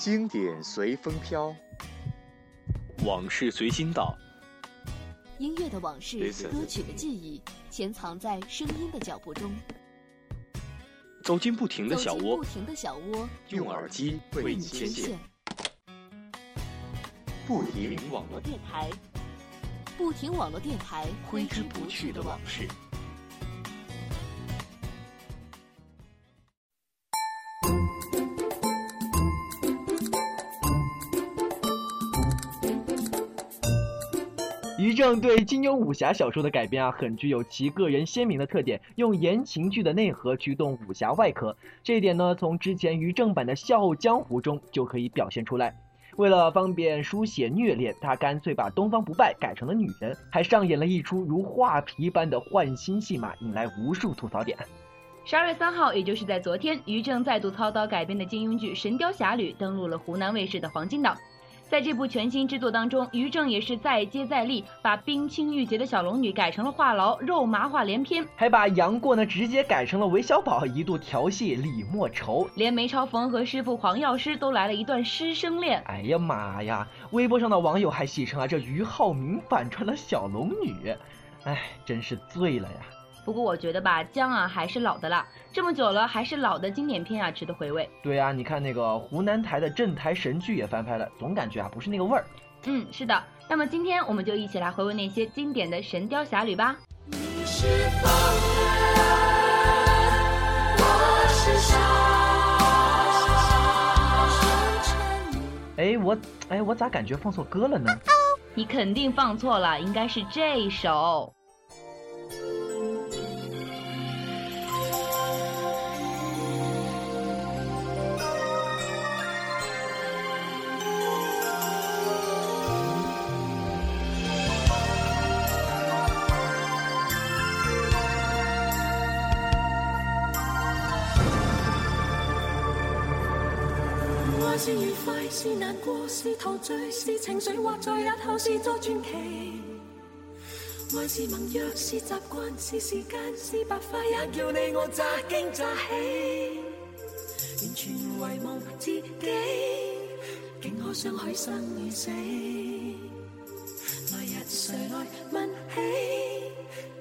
经典随风飘，往事随心到。音乐的往事，歌曲的记忆，潜藏在声音的脚步中。走进不停的小窝，不停的小窝，用耳机为你牵线。不停网络电台，不停网络电台，挥之不去的往事。于正对金庸武侠小说的改编啊，很具有其个人鲜明的特点，用言情剧的内核驱动武侠外壳。这一点呢，从之前于正版的《笑傲江湖》中就可以表现出来。为了方便书写虐恋，他干脆把东方不败改成了女人，还上演了一出如画皮般的换心戏码，引来无数吐槽点。十二月三号，也就是在昨天，于正再度操刀改编的金庸剧《神雕侠侣》登陆了湖南卫视的黄金档。在这部全新之作当中，于正也是再接再厉，把冰清玉洁的小龙女改成了话痨，肉麻话连篇，还把杨过呢直接改成了韦小宝，一度调戏李莫愁，连梅超风和师傅黄药师都来了一段师生恋。哎呀妈呀！微博上的网友还戏称啊，这俞灏明反串了小龙女，哎，真是醉了呀。不过我觉得吧，姜啊还是老的辣，这么久了还是老的经典片啊，值得回味。对啊，你看那个湖南台的镇台神剧也翻拍了，总感觉啊不是那个味儿。嗯，是的。那么今天我们就一起来回味那些经典的《神雕侠侣》吧。哎，我哎我咋感觉放错歌了呢？你肯定放错了，应该是这一首。是愉快，是难过，是陶醉，是情绪，或在日后是作传奇。爱是盟约，是习惯，是时间，是白发，也叫你我乍惊乍喜。完全遗忘自己，竟可相许生与死。来日谁来问起？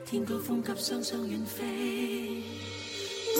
天高风急，双双远飞。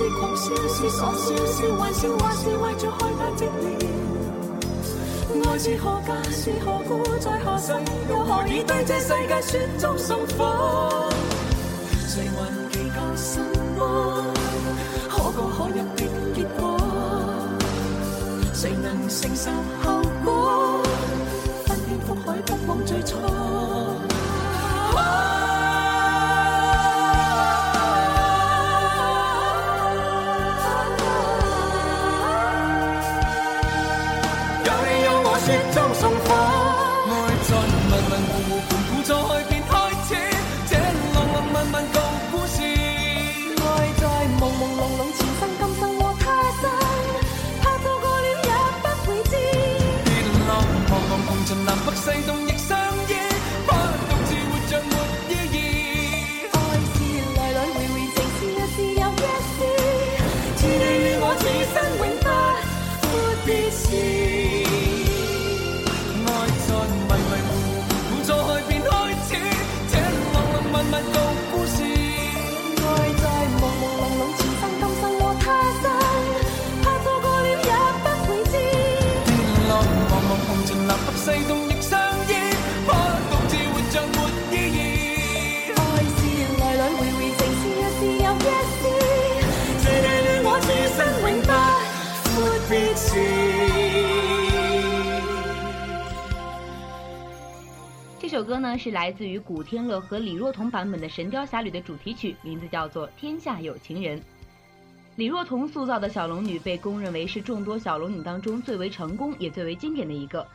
是狂笑，是傻笑，是玩笑，还是为着害怕寂寥。爱是何家，是何故，在何世，又何以对这世界雪中送火？谁还祈求什么可歌可泣的结果？谁能承受后果？翻天覆海，不枉最初。雪中送火，爱在默默。首歌呢是来自于古天乐和李若彤版本的《神雕侠侣》的主题曲，名字叫做《天下有情人》。李若彤塑造的小龙女被公认为是众多小龙女当中最为成功也最为经典的一个。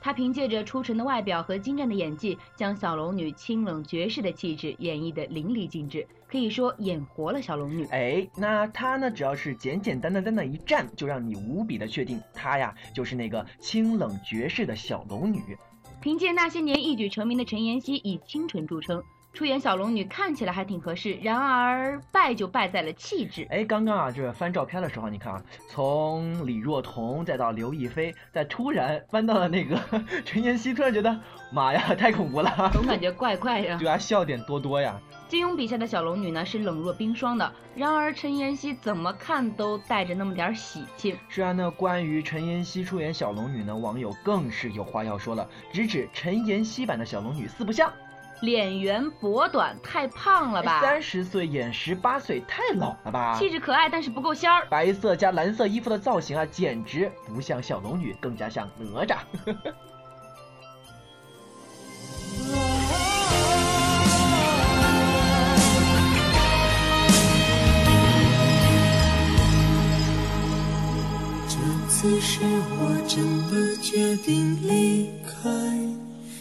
她凭借着出尘的外表和精湛的演技，将小龙女清冷绝世的气质演绎得淋漓尽致，可以说演活了小龙女。哎，那她呢，只要是简简单单在那一站，就让你无比的确定，她呀就是那个清冷绝世的小龙女。凭借那些年一举成名的陈妍希以清纯著称，出演小龙女看起来还挺合适，然而败就败在了气质。哎，刚刚啊，就是翻照片的时候，你看啊，从李若彤再到刘亦菲，再突然翻到了那个 陈妍希，突然觉得妈呀，太恐怖了，总 感觉怪怪的。对啊，笑点多多呀。金庸笔下的小龙女呢是冷若冰霜的，然而陈妍希怎么看都带着那么点喜庆。是啊，那关于陈妍希出演小龙女呢，网友更是有话要说了，直指陈妍希版的小龙女四不像，脸圆脖短，太胖了吧？三十岁演十八岁，太老了吧？气质可爱，但是不够仙儿。白色加蓝色衣服的造型啊，简直不像小龙女，更加像哪吒。这次是我真的决定离开，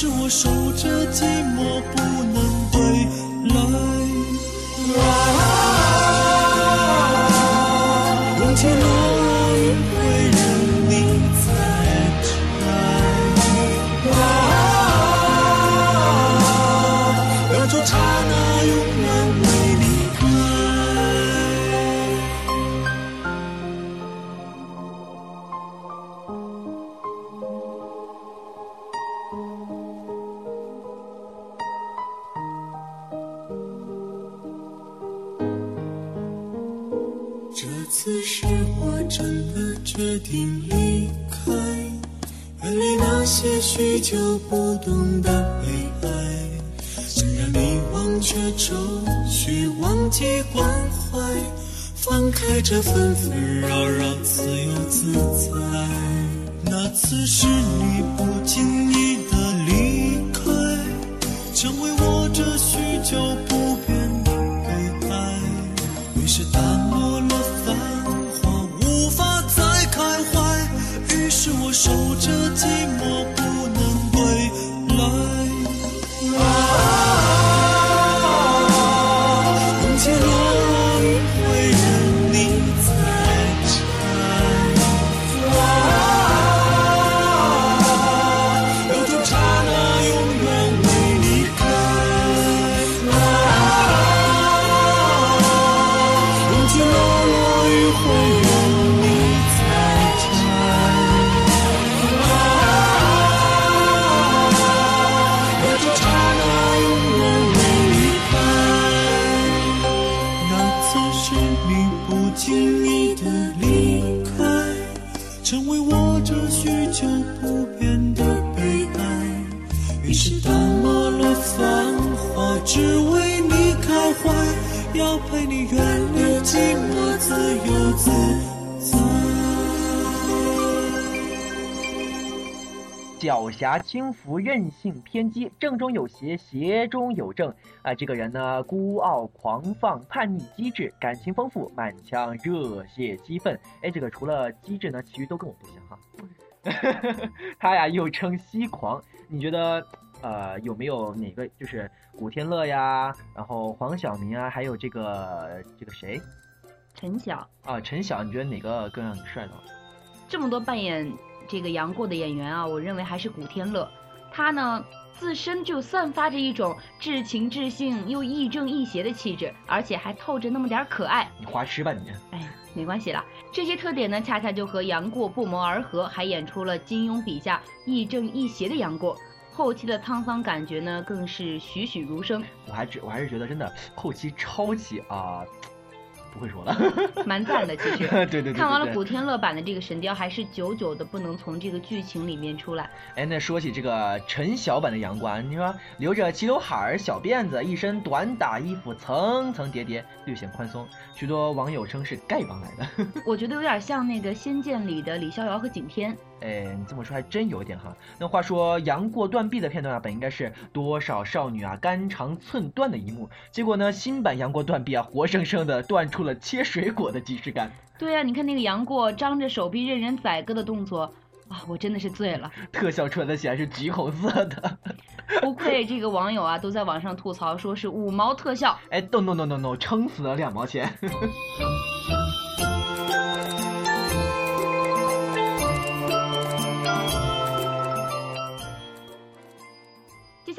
是我守着寂寞不能归来。次是我真的决定离开，远离那些许久不懂的悲哀，想让你忘却愁绪，忘记关怀，放开这纷纷扰扰，自由自在。那次是你不经意守着寂寞。经意的离开，成为我这许久不变的悲哀。于是淡漠了繁华，只为你开怀，要陪你远离寂寞，自由自在。狡黠轻浮，任性偏激，正中有邪，邪中有正啊！这个人呢，孤傲狂放，叛逆机智，感情丰富，满腔热血激愤。哎，这个除了机智呢，其余都跟我不像哈。他呀又称西狂，你觉得呃有没有哪个就是古天乐呀，然后黄晓明啊，还有这个这个谁陈晓啊陈晓，你觉得哪个更让你帅呢？这么多扮演这个杨过的演员啊，我认为还是古天乐。他呢自身就散发着一种至情至性又亦正亦邪的气质，而且还透着那么点儿可爱。你花痴吧你！哎呀，没关系啦，这些特点呢，恰恰就和杨过不谋而合，还演出了金庸笔下亦正亦邪的杨过。《后期的沧桑感觉呢，更是栩栩如生。我还觉我还是觉得真的后期超级啊。不会说了，蛮赞的。其实，对对对，看完了古天乐版的这个神雕，还是久久的不能从这个剧情里面出来。哎，那说起这个陈晓版的杨过，你说留着齐刘海儿、小辫子，一身短打衣服，层层叠叠，略显宽松，许多网友称是丐帮来的。我觉得有点像那个《仙剑》里的李逍遥和景天。哎，你这么说还真有点哈。那话说杨过断臂的片段啊，本应该是多少少女啊肝肠寸断的一幕，结果呢，新版杨过断臂啊，活生生的断出了切水果的即视感。对啊，你看那个杨过张着手臂任人宰割的动作啊，我真的是醉了。特效出来的显然是橘红色的，不愧这个网友啊，都在网上吐槽说是五毛特效。哎，no no no no no，撑死了两毛钱。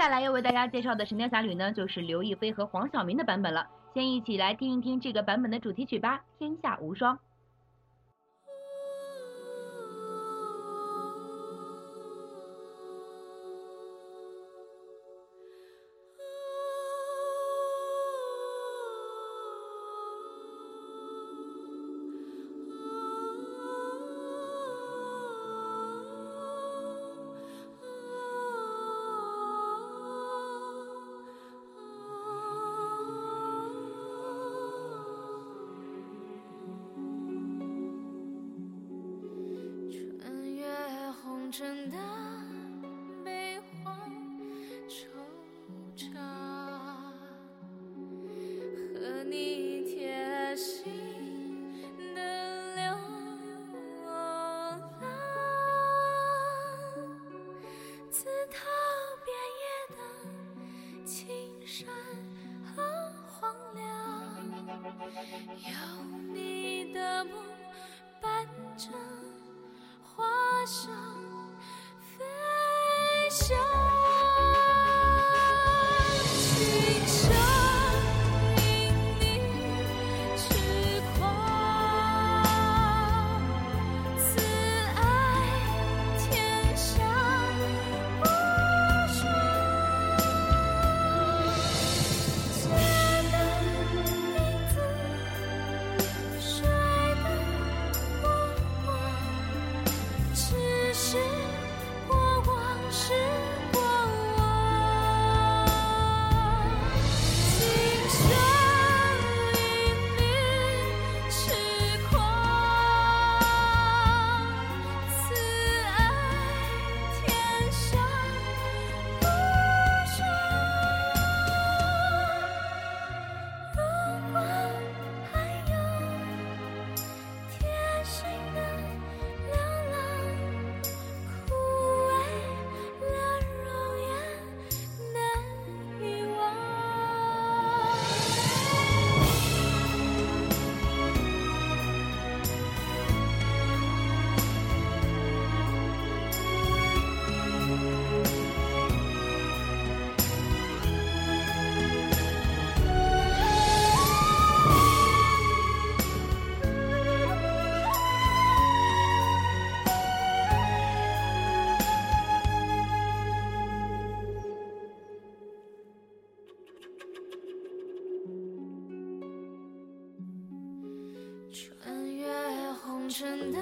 下来要为大家介绍的《神雕侠侣》呢，就是刘亦菲和黄晓明的版本了。先一起来听一听这个版本的主题曲吧，《天下无双》。上飞翔。穿越红尘的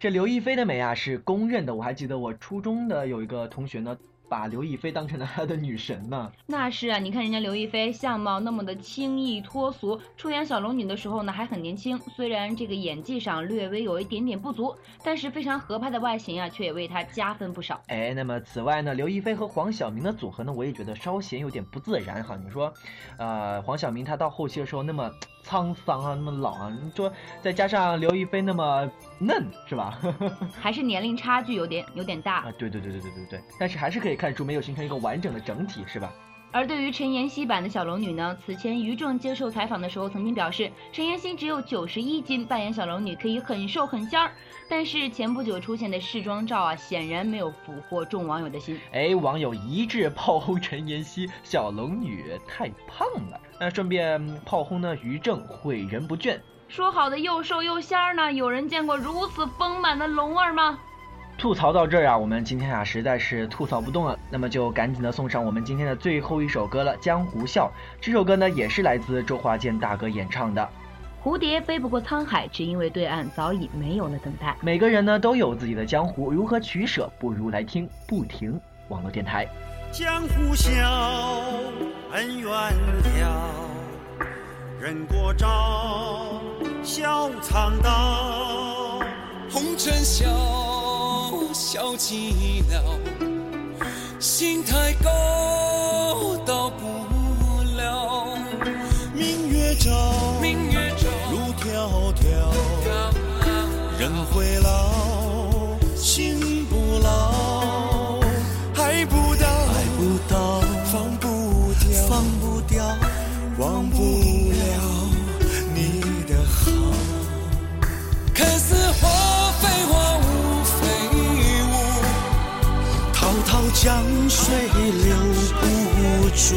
这刘亦菲的美啊是公认的，我还记得我初中的有一个同学呢。把刘亦菲当成了他的女神呢？那是啊，你看人家刘亦菲相貌那么的清逸脱俗，出演小龙女的时候呢还很年轻。虽然这个演技上略微有一点点不足，但是非常合拍的外形啊，却也为她加分不少。哎，那么此外呢，刘亦菲和黄晓明的组合呢，我也觉得稍显有点不自然哈。你说，呃，黄晓明他到后期的时候那么沧桑啊，那么老啊，你说再加上刘亦菲那么嫩，是吧？还是年龄差距有点有点大啊？对对对对对对对，但是还是可以。看出没有形成一个完整的整体，是吧？而对于陈妍希版的小龙女呢，此前于正接受采访的时候曾经表示，陈妍希只有九十一斤，扮演小龙女可以很瘦很仙儿。但是前不久出现的试妆照啊，显然没有俘获众网友的心。哎，网友一致炮轰陈妍希小龙女太胖了，那顺便炮轰呢于正毁人不倦。说好的又瘦又仙儿呢？有人见过如此丰满的龙儿吗？吐槽到这儿啊，我们今天啊实在是吐槽不动了，那么就赶紧的送上我们今天的最后一首歌了，《江湖笑》。这首歌呢也是来自周华健大哥演唱的。蝴蝶飞不过沧海，只因为对岸早已没有了等待。每个人呢都有自己的江湖，如何取舍，不如来听不停网络电台。江湖笑，恩怨了，人过招，笑苍刀，红尘笑。笑寂寥，心太高。江水流不住，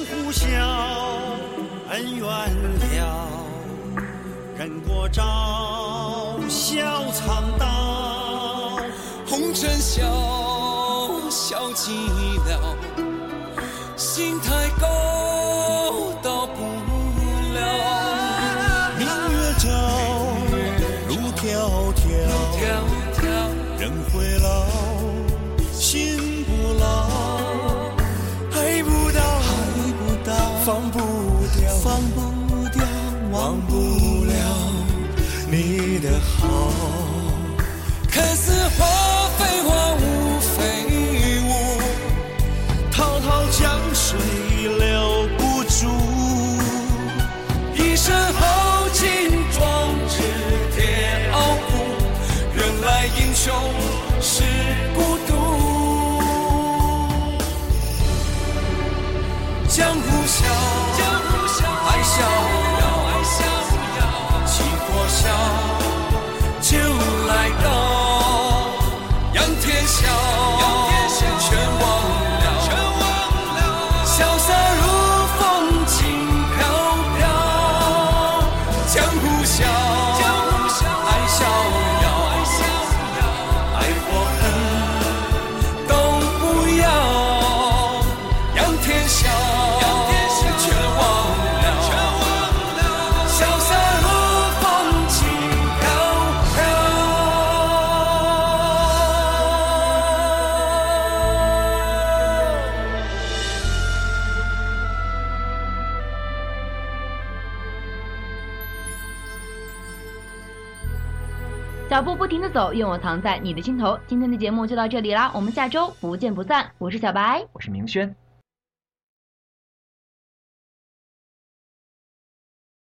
江湖笑恩怨了人过招笑藏刀红尘笑笑寂寥心太高停的走，愿我藏在你的心头。今天的节目就到这里啦，我们下周不见不散。我是小白，我是明轩。